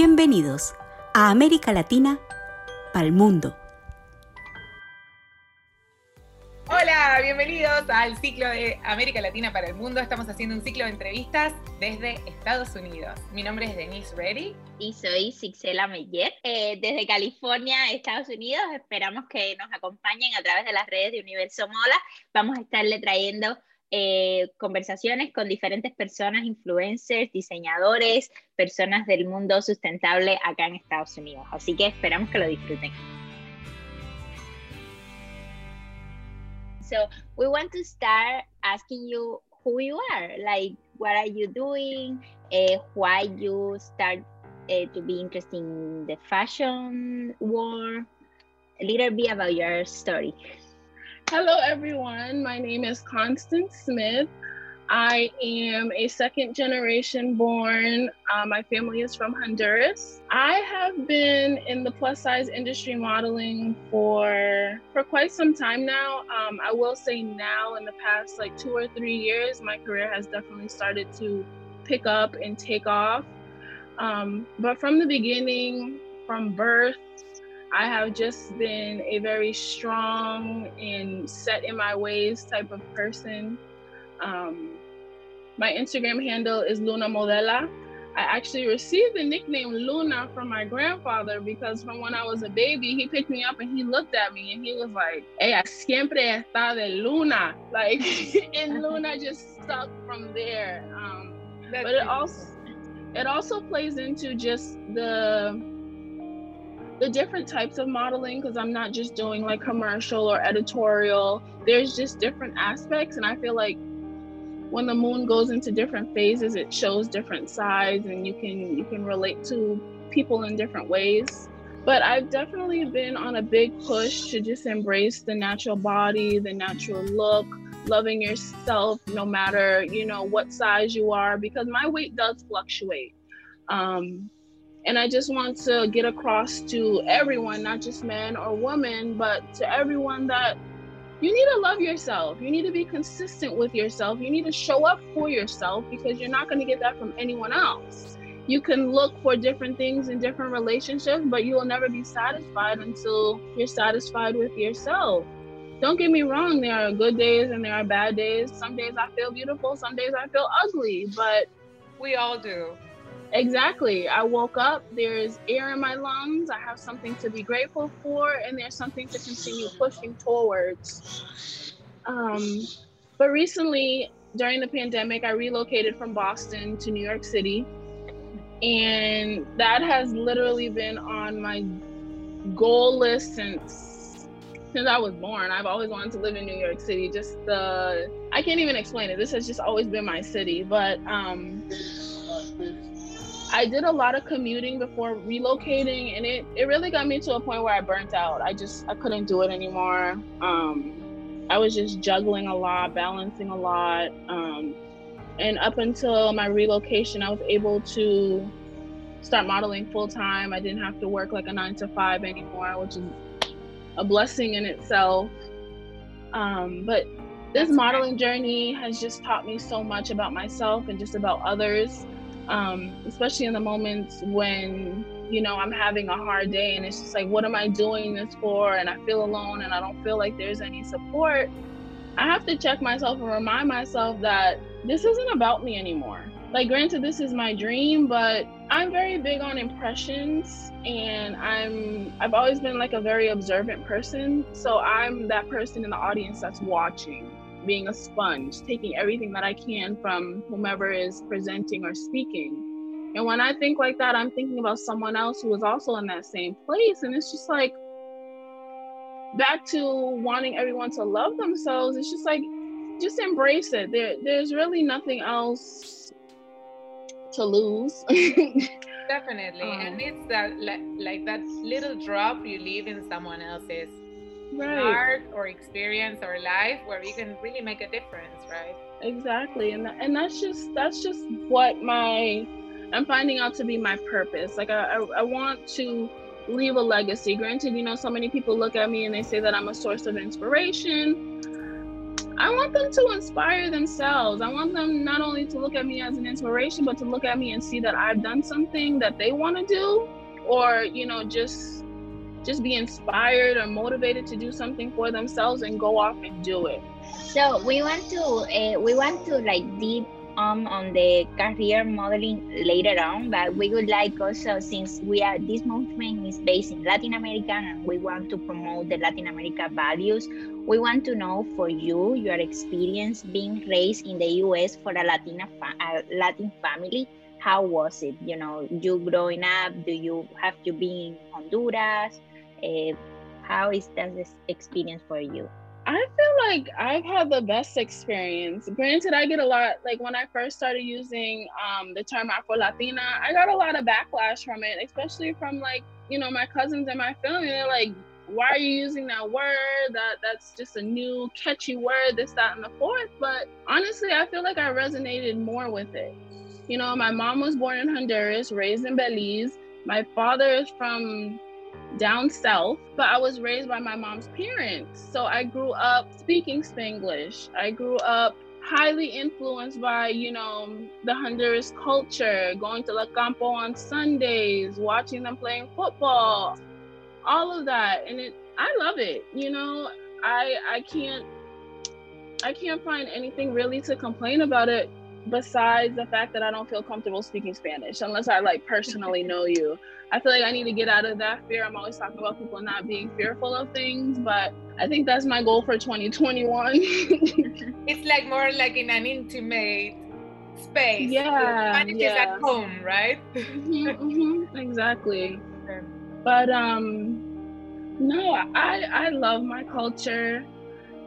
Bienvenidos a América Latina para el mundo. Hola, bienvenidos al ciclo de América Latina para el mundo. Estamos haciendo un ciclo de entrevistas desde Estados Unidos. Mi nombre es Denise Reddy. Y soy Sixela Meyer. Eh, desde California, Estados Unidos. Esperamos que nos acompañen a través de las redes de Universo Mola. Vamos a estarle trayendo eh, conversaciones con diferentes personas, influencers, diseñadores, personas del mundo sustentable acá en Estados Unidos. Así que esperamos que lo disfruten. So we want to start asking you who you are, like what are you doing, uh, why you start uh, to be interested in the fashion world, a little bit about your story. Hello, everyone. My name is Constance Smith. I am a second generation born. Uh, my family is from Honduras. I have been in the plus size industry modeling for for quite some time now. Um, I will say now, in the past like two or three years, my career has definitely started to pick up and take off. Um, but from the beginning, from birth I have just been a very strong and set in my ways type of person. Um, my Instagram handle is Luna Modela. I actually received the nickname Luna from my grandfather because from when I was a baby, he picked me up and he looked at me and he was like, Ella siempre está de Luna. Like, and Luna just stuck from there. Um, but it also, it also plays into just the the different types of modeling because I'm not just doing like commercial or editorial. There's just different aspects, and I feel like when the moon goes into different phases, it shows different sides, and you can you can relate to people in different ways. But I've definitely been on a big push to just embrace the natural body, the natural look, loving yourself no matter you know what size you are, because my weight does fluctuate. Um, and I just want to get across to everyone, not just men or women, but to everyone that you need to love yourself. You need to be consistent with yourself. You need to show up for yourself because you're not going to get that from anyone else. You can look for different things in different relationships, but you will never be satisfied until you're satisfied with yourself. Don't get me wrong, there are good days and there are bad days. Some days I feel beautiful, some days I feel ugly, but we all do. Exactly. I woke up, there's air in my lungs, I have something to be grateful for, and there's something to continue pushing towards. Um, but recently, during the pandemic, I relocated from Boston to New York City. And that has literally been on my goal list since since I was born. I've always wanted to live in New York City. Just the I can't even explain it. This has just always been my city. But um I did a lot of commuting before relocating, and it, it really got me to a point where I burnt out. I just I couldn't do it anymore. Um, I was just juggling a lot, balancing a lot, um, and up until my relocation, I was able to start modeling full time. I didn't have to work like a nine to five anymore, which is a blessing in itself. Um, but this modeling journey has just taught me so much about myself and just about others um, especially in the moments when you know i'm having a hard day and it's just like what am i doing this for? And i feel alone and i don't feel like there's any support. I have to check myself and remind myself that this isn't about me anymore. Like granted this is my dream but i'm very big on impressions and i'm i've always been like a very observant person. So i'm that person in the audience that's watching being a sponge, taking everything that I can from whomever is presenting or speaking. And when I think like that, I'm thinking about someone else who is also in that same place. And it's just like back to wanting everyone to love themselves. It's just like, just embrace it. There, there's really nothing else to lose. Definitely. Um, and it's that like, like that little drop you leave in someone else's right. art or experience or life where you can really make a difference right exactly and and that's just that's just what my i'm finding out to be my purpose like i i, I want to leave a legacy granted you know so many people look at me and they say that i'm a source of inspiration I want them to inspire themselves. I want them not only to look at me as an inspiration, but to look at me and see that I've done something that they want to do, or you know, just just be inspired or motivated to do something for themselves and go off and do it. So we want to uh, we want to like deep um, on the career modeling later on, but we would like also, since we are, this movement is based in Latin America and we want to promote the Latin America values, we want to know for you, your experience being raised in the US for a Latina a Latin family, how was it? You know, you growing up, do you have you been in Honduras? Uh, how is that experience for you? I feel like I've had the best experience. Granted, I get a lot like when I first started using um, the term Afro Latina, I got a lot of backlash from it, especially from like you know my cousins and my family. They're like, "Why are you using that word? That that's just a new catchy word. This, that, and the fourth. But honestly, I feel like I resonated more with it. You know, my mom was born in Honduras, raised in Belize. My father is from down south, but I was raised by my mom's parents. So I grew up speaking Spanglish. I grew up highly influenced by, you know, the Honduras culture, going to La Campo on Sundays, watching them playing football, all of that. And it I love it. You know, I I can't I can't find anything really to complain about it besides the fact that I don't feel comfortable speaking Spanish unless I like personally know you. I feel like I need to get out of that fear. I'm always talking about people not being fearful of things, but I think that's my goal for 2021. it's like more like in an intimate space. Yeah. Spanish yeah. is at home, right? mm-hmm, mm-hmm, exactly. Okay. But um no, I I love my culture.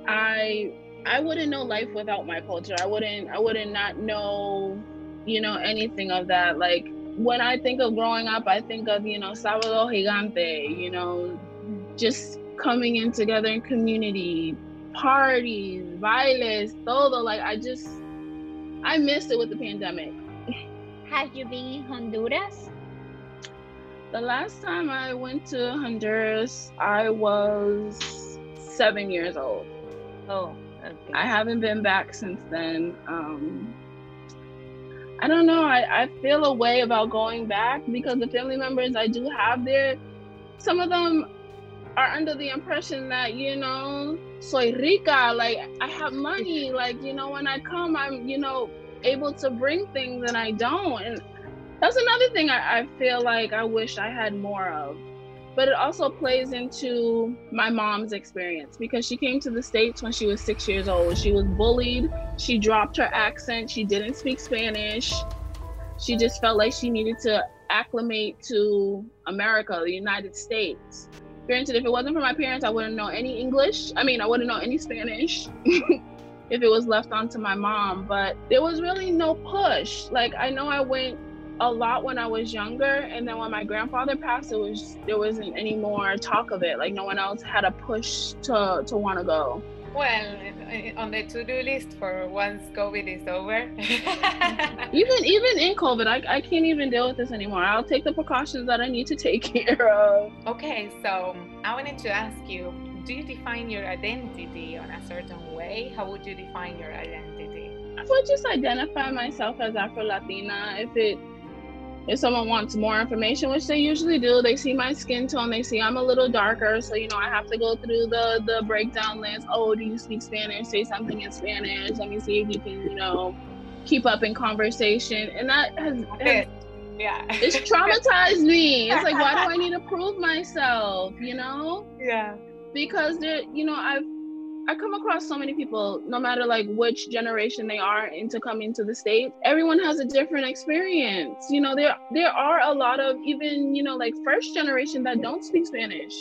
I I wouldn't know life without my culture. I wouldn't I wouldn't not know, you know, anything of that. Like when I think of growing up, I think of, you know, Sábado Gigante, you know, just coming in together in community, parties, bailes, todo. Like I just I missed it with the pandemic. Have you been in Honduras? The last time I went to Honduras, I was seven years old. Oh. I haven't been back since then. Um, I don't know. I, I feel a way about going back because the family members I do have there, some of them are under the impression that, you know, soy rica, like I have money, like, you know, when I come, I'm, you know, able to bring things and I don't. And that's another thing I, I feel like I wish I had more of but it also plays into my mom's experience because she came to the states when she was six years old. She was bullied. She dropped her accent. She didn't speak spanish. She just felt like she needed to acclimate to america the united states. Granted if it wasn't for my parents i wouldn't know any english. I mean i wouldn't know any spanish if it was left onto my mom but there was really no push. Like i know i went a lot when I was younger, and then when my grandfather passed, it was there wasn't any more talk of it. Like no one else had a push to to want to go. Well, eh, on the to-do list for once COVID is over. even even in COVID, I, I can't even deal with this anymore. I'll take the precautions that I need to take care of. Okay, so I wanted to ask you, do you define your identity on a certain way? How would you define your identity? I would just identify myself as Afro Latina. If it if someone wants more information, which they usually do, they see my skin tone, they see I'm a little darker. So, you know, I have to go through the the breakdown list. Oh, do you speak Spanish? Say something in Spanish. Let me see if you can, you know, keep up in conversation. And that has, has yeah. it's traumatized me. It's like, why do I need to prove myself? You know? Yeah. Because there, you know, I've I come across so many people, no matter like which generation they are into coming to the States, everyone has a different experience. You know, there there are a lot of even, you know, like first generation that don't speak Spanish.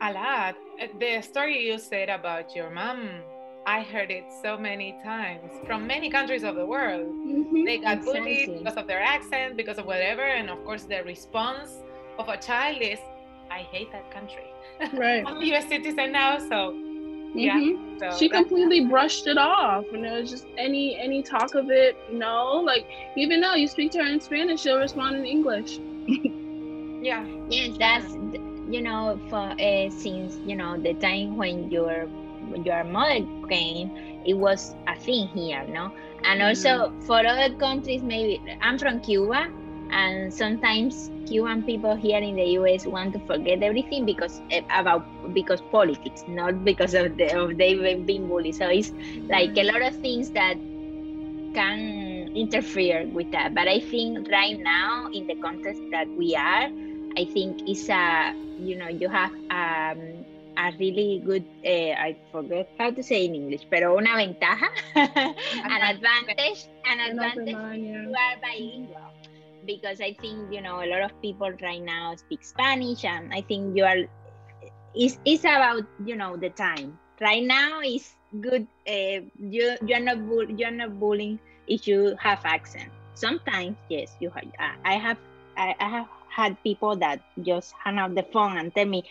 A lot. The story you said about your mom, I heard it so many times from many countries of the world. Mm-hmm. They got bullied because of their accent, because of whatever, and of course the response of a child is, I hate that country. Right. I'm a US citizen now, so Mm-hmm. Yeah. So she completely brushed it off, and it was just any any talk of it. No, like even though you speak to her in Spanish, she'll respond in English. yeah. Yes, that's you know for uh, since you know the time when your your mother came, it was a thing here, no? And mm-hmm. also for other countries, maybe I'm from Cuba, and sometimes Cuban people here in the US want to forget everything because eh, about because politics, not because of the of they've been bullied. So it's like a lot of things that can interfere with that. But I think right now in the context that we are, I think it's a you know you have um, a really good uh, I forget how to say in English, pero una ventaja, an advantage, an advantage. You are bilingual because I think you know a lot of people right now speak Spanish, and I think you are. It's, it's about you know the time. Right now is good. Uh, you you're not you're not bullying if you have accent. Sometimes yes, you have. Uh, I have I, I have had people that just hang up the phone and tell me,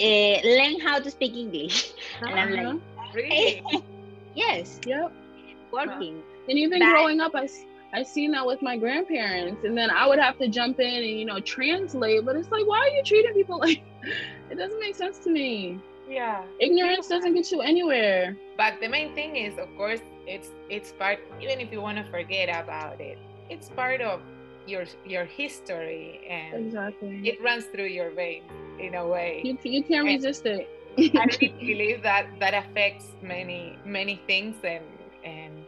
uh, learn how to speak English, uh-huh. and I'm like, uh-huh. really? yes, yep, working. And even but, growing up, I I seen that with my grandparents, and then I would have to jump in and you know translate. But it's like, why are you treating people like? it doesn't make sense to me. Yeah, ignorance doesn't get you anywhere. But the main thing is, of course, it's it's part. Even if you want to forget about it, it's part of your your history, and exactly it runs through your veins in a way. You you can't and resist it. I really believe that that affects many many things and and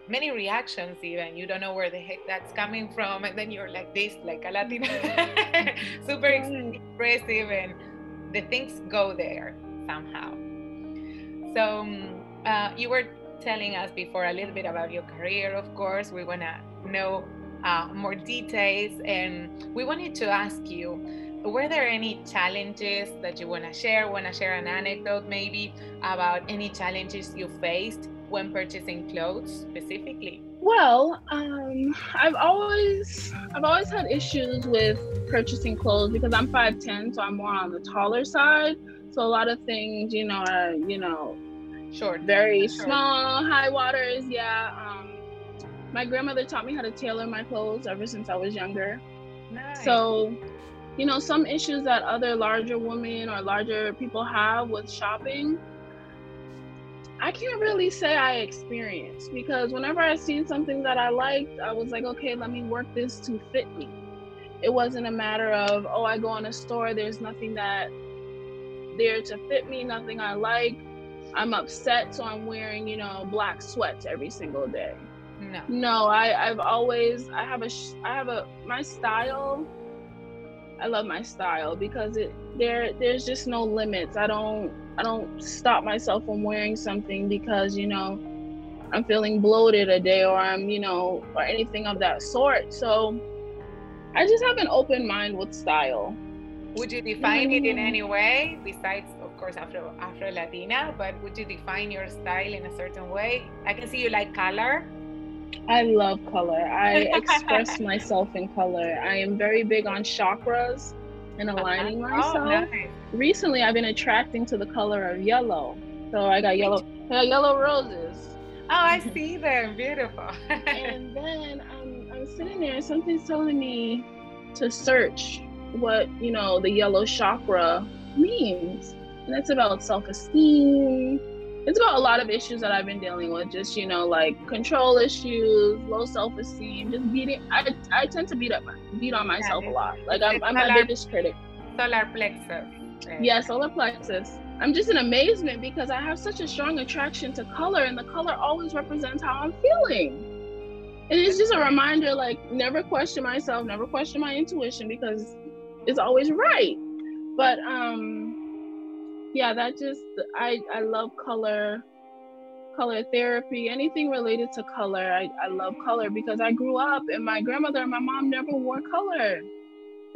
many reactions even. You don't know where the heck that's coming from and then you're like this like a latina super expressive and the things go there somehow. So um, uh, you were telling us before a little bit about your career of course. We want to know uh, more details and we wanted to ask you were there any challenges that you want to share? Want to share an anecdote maybe about any challenges you faced when purchasing clothes specifically? Well, um, I've always I've always had issues with purchasing clothes because I'm 5'10, so I'm more on the taller side. So a lot of things, you know, are you know, short, very short. small, high waters. Yeah. Um, my grandmother taught me how to tailor my clothes ever since I was younger. Nice. So, you know, some issues that other larger women or larger people have with shopping I can't really say I experienced because whenever I seen something that I liked, I was like, okay, let me work this to fit me. It wasn't a matter of, oh, I go in a store, there's nothing that there to fit me, nothing I like. I'm upset, so I'm wearing, you know, black sweats every single day. No. No, I, I've always I have a I have a my style. I love my style because it there there's just no limits. I don't I don't stop myself from wearing something because, you know, I'm feeling bloated a day or I'm, you know, or anything of that sort. So I just have an open mind with style. Would you define mm-hmm. it in any way besides, of course, Afro Afro Latina? But would you define your style in a certain way? I can see you like color. I love color. I express myself in color. I am very big on chakras and aligning uh-huh. myself. Oh, nice. Recently, I've been attracting to the color of yellow. So I got yellow, I got yellow roses. Oh, I see them. Beautiful. and then I'm, I'm sitting there, and something's telling me to search what you know the yellow chakra means, and it's about self-esteem. It's about a lot of issues that I've been dealing with, just you know, like control issues, low self-esteem, just beating. I, I tend to beat up beat on myself a lot. Like I'm, I'm my biggest critic. Solar plexus. Yeah, solar plexus. I'm just in amazement because I have such a strong attraction to color, and the color always represents how I'm feeling. And it's just a reminder like, never question myself, never question my intuition because it's always right. But, um, yeah, that just, I, I love color, color therapy, anything related to color. I, I love color because I grew up and my grandmother and my mom never wore color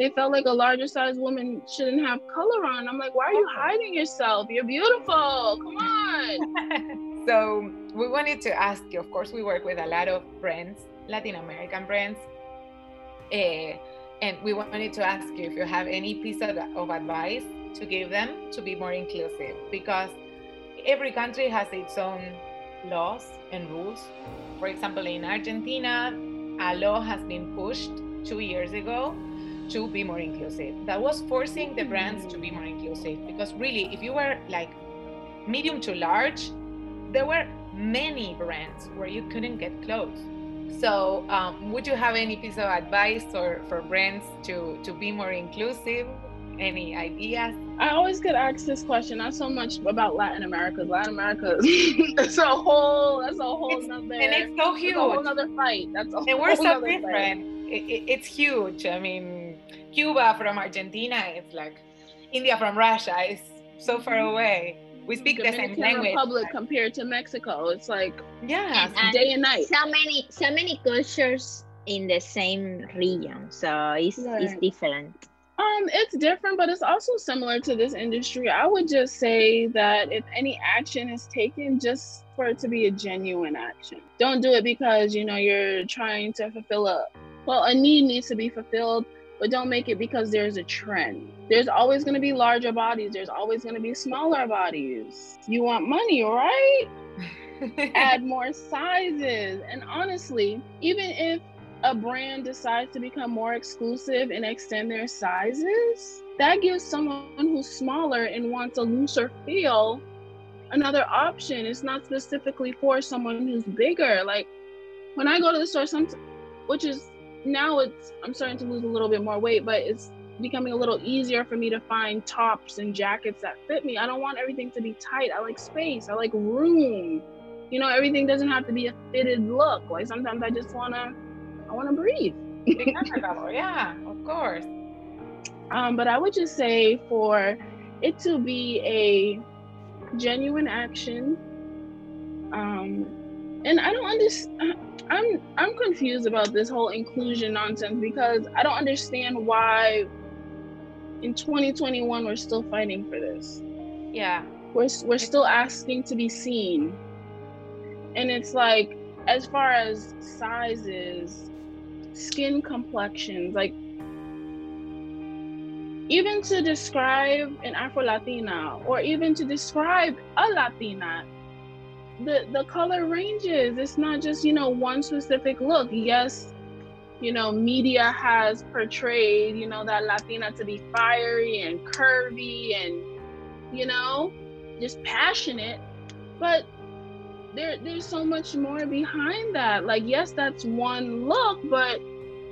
they felt like a larger size woman shouldn't have color on. I'm like, why are you hiding yourself? You're beautiful. Come on. so we wanted to ask you, of course, we work with a lot of brands, Latin American brands. Uh, and we wanted to ask you if you have any piece of, of advice to give them to be more inclusive because every country has its own laws and rules. For example, in Argentina, a law has been pushed two years ago to be more inclusive. That was forcing the brands to be more inclusive because really, if you were like medium to large, there were many brands where you couldn't get clothes. So, um, would you have any piece of advice or for brands to to be more inclusive? Any ideas? I always get asked this question, not so much about Latin America. Latin America, that's a whole, that's a whole it's, nother, and it's so huge. a whole other fight. That's a and whole we're so different. It, it, it's huge. I mean, Cuba from Argentina, it's like India from Russia. It's so far Mm-hmm. away. We speak Dominican the same language. Republic compared to Mexico, it's like Yeah. And- and day and night. so many so many cultures in the same region so it's it's different Um, it's different, but it's also similar to this industry. I would just say that if any action is taken, just for it to be a genuine action. Don't do it because you know you're trying to fulfill a well, a need needs to be fulfilled, but don't make it because there's a trend. There's always going to be larger bodies. There's always going to be smaller bodies. You want money, right? add more sizes. And honestly, even if a brand decides to become more exclusive and extend their sizes, that gives someone who's smaller and wants a looser feel another option. It's not specifically for someone who's bigger. Like when I go to the store, some, which is now it's I'm starting to lose a little bit more weight, but it's becoming a little easier for me to find tops and jackets that fit me. I don't want everything to be tight. I like space. I like room. You know, everything doesn't have to be a fitted look. Like sometimes I just wanna I wanna breathe. Yeah, of course. Um, but I would just say for it to be a genuine action. Um, and I don't understand. I'm I'm confused about this whole inclusion nonsense because I don't understand why in 2021 we're still fighting for this. Yeah. We're we're still asking to be seen, and it's like as far as sizes, skin complexions, like even to describe an Afro Latina or even to describe a Latina, the the color ranges. It's not just you know one specific look. Yes, you know media has portrayed you know that Latina to be fiery and curvy and you know just passionate, but there there's so much more behind that. Like yes, that's one look, but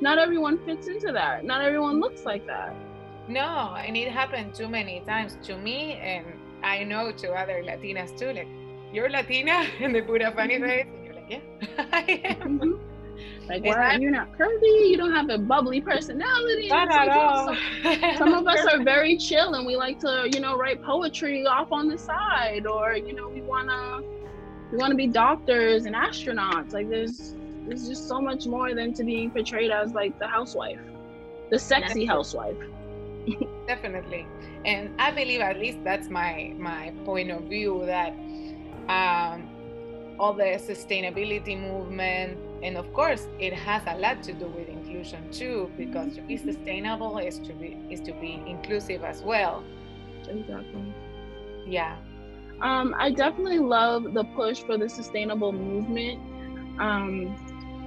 not everyone fits into that. Not everyone looks like that. No, and it happened too many times to me, and I know to other Latinas too. Like, you're Latina, and they put a funny face, and you're like, yeah, I am. Mhm. Like, I'm- you're not curvy? You don't have a bubbly personality. Not It's like, at all. some, some of us are very chill and we like to, you know, write poetry off on the side, or you know, we wanna we wanna be doctors and astronauts. Like, there's there's just so much more than to being portrayed as like the housewife, the sexy housewife. definitely and i believe at least that's my my point of view that um all the sustainability movement and of course it has a lot to do with inclusion too because to be sustainable is to be is to be inclusive as well Exactly. yeah Um, I definitely love the push for the sustainable movement. Um,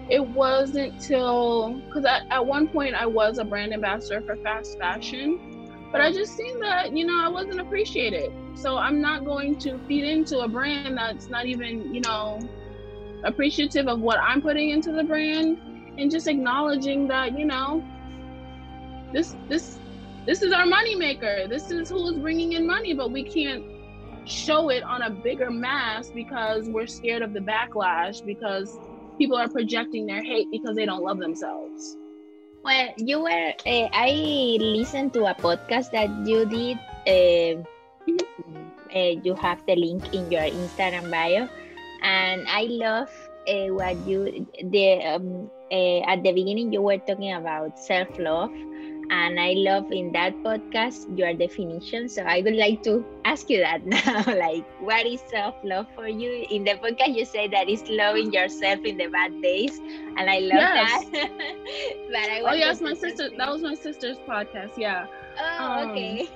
it wasn't till because at, at one point I was a brand ambassador for fast fashion, but I just seen that you know I wasn't appreciated. So I'm not going to feed into a brand that's not even you know appreciative of what I'm putting into the brand, and just acknowledging that you know this this this is our money maker. This is who is bringing in money, but we can't show it on a bigger mass because we're scared of the backlash because people are projecting their hate because they don't love themselves. Well, you were. Uh, I listened to a podcast that you did. Uh, uh, you have the link in your Instagram bio, and I love what you the um, at the beginning you were talking about self love, and I love in that podcast your definition. So I would like to ask you that now. like, what is self love for you? In the podcast, you say that it's loving yourself in the bad days, and I love Yes. that. but I Oh yes, my sister. That was my sister's podcast. Yeah. Oh, um, okay.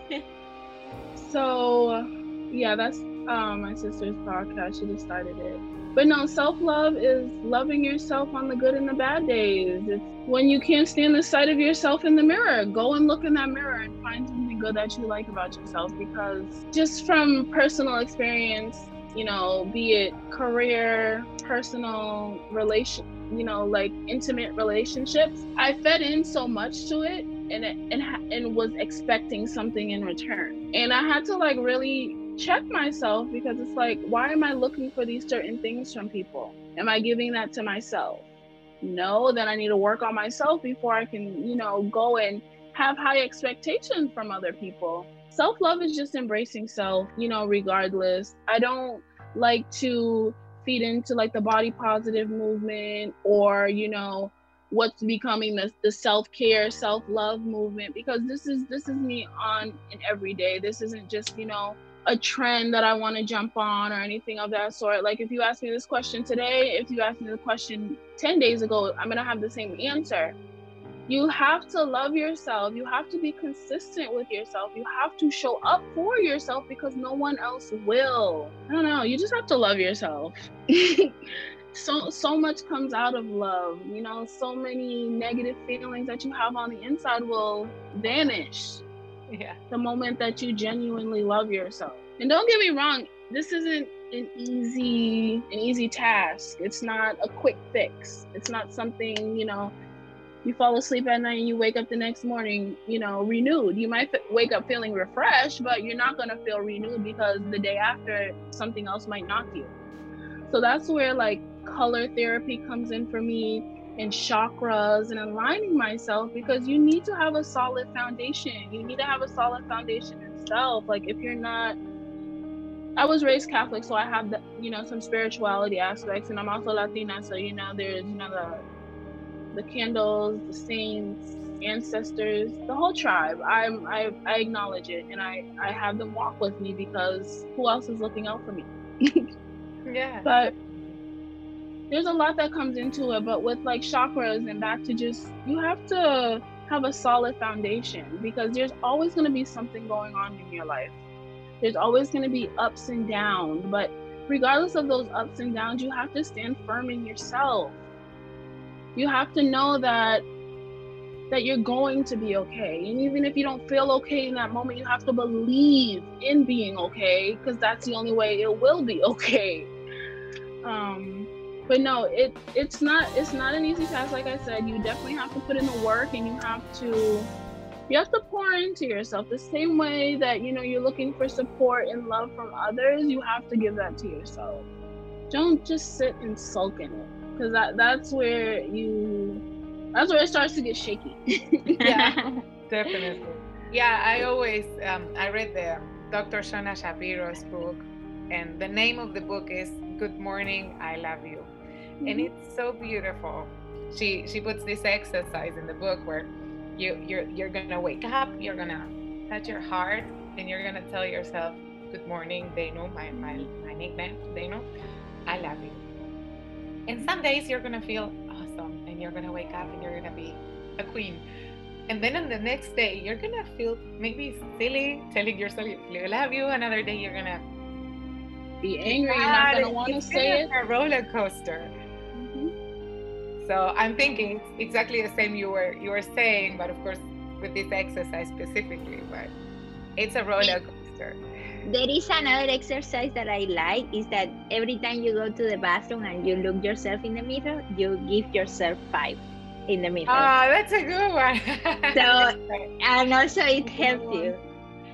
So yeah, that's um, my sister's podcast. She just started it. But no, self love is loving yourself on the good and the bad days. It's when you can't stand the sight of yourself in the mirror, go and look in that mirror and find something good that you like about yourself. Because just from personal experience, you know, be it career, personal, relation, you know, like intimate relationships. I fed in so much to it and it, and and was expecting something in return. And I had to like really check myself because it's like why am I looking for these certain things from people? Am I giving that to myself? No, then I need to work on myself before I can, you know, go and have high expectations from other people. Self love is just embracing self, you know, regardless. I don't like to feed into like the body positive movement or, you know, what's becoming the, the self-care self-love movement because this is this is me on an everyday this isn't just you know a trend that i want to jump on or anything of that sort like if you ask me this question today if you ask me the question 10 days ago i'm going to have the same answer you have to love yourself. You have to be consistent with yourself. You have to show up for yourself because no one else will. I don't know. You just have to love yourself. so so much comes out of love. You know, so many negative feelings that you have on the inside will vanish. Yeah. The moment that you genuinely love yourself. And don't get me wrong, this isn't an easy an easy task. It's not a quick fix. It's not something, you know, you fall asleep at night and you wake up the next morning, you know, renewed. You might f- wake up feeling refreshed, but you're not going to feel renewed because the day after something else might knock you. So that's where like color therapy comes in for me and chakras and aligning myself because you need to have a solid foundation. You need to have a solid foundation in self. Like if you're not I was raised Catholic, so I have the, you know, some spirituality aspects, and I'm also Latina, so you know, there's you know the the candles, the saints, ancestors, the whole tribe. I'm I, I acknowledge it and I, I have them walk with me because who else is looking out for me? yeah. But there's a lot that comes into it, but with like chakras and back to just you have to have a solid foundation because there's always going to be something going on in your life. There's always going to be ups and downs, but regardless of those ups and downs, you have to stand firm in yourself you have to know that that you're going to be okay and even if you don't feel okay in that moment you have to believe in being okay because that's the only way it will be okay um but no it it's not it's not an easy task like i said you definitely have to put in the work and you have to you have to pour into yourself the same way that you know you're looking for support and love from others you have to give that to yourself don't just sit and sulk in it because that that's where you that's where it starts to get shaky. yeah, definitely. Yeah, I always um, I read the Dr. Shauna Shapiro's book, and the name of the book is "Good Morning, I Love You," mm-hmm. and it's so beautiful. She she puts this exercise in the book where you you're you're gonna wake up, you're gonna touch your heart, and you're gonna tell yourself, "Good morning, Dano, my my my nickname, Dano, I love you." And some days you're gonna feel awesome and you're gonna wake up and you're gonna be a queen. And then on the next day, you're gonna feel maybe silly telling yourself you love you. Another day, you're gonna be angry. You're not gonna want to say it. A roller coaster. So I'm thinking exactly the same you were you were saying, but of course with this exercise specifically. But it's a roller coaster there is another exercise that I like is that every time you go to the bathroom and you look yourself in the mirror, you give yourself five in the mirror. Oh, that's a good one. so, and also it helps you.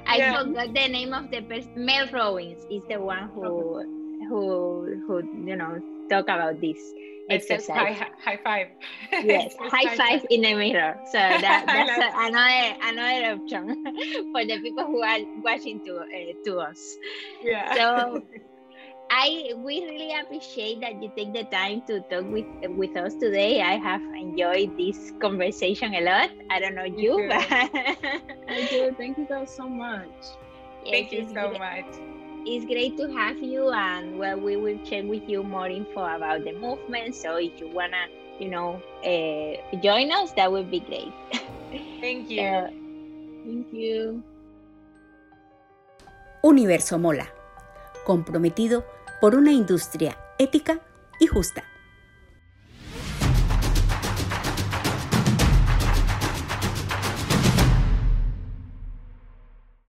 I yeah. forgot the name of the person. Mel Robbins is the one who, who, who, you know, talk about this exercise. High, high five. Yes, high five in the mirror. So that, that's another another option for the people who are watching to uh, to us. Yeah. So I we really appreciate that you take the time to talk with with us today. I have enjoyed this conversation a lot. I don't know you, but I do. Thank you guys so much. Yes, Thank you so much it's great to have you and well we will share with you more info about the movement so if you wanna you know uh, join us that would be great. Thank you. Uh, thank you. Universo Mola. Comprometido por una industria ética y justa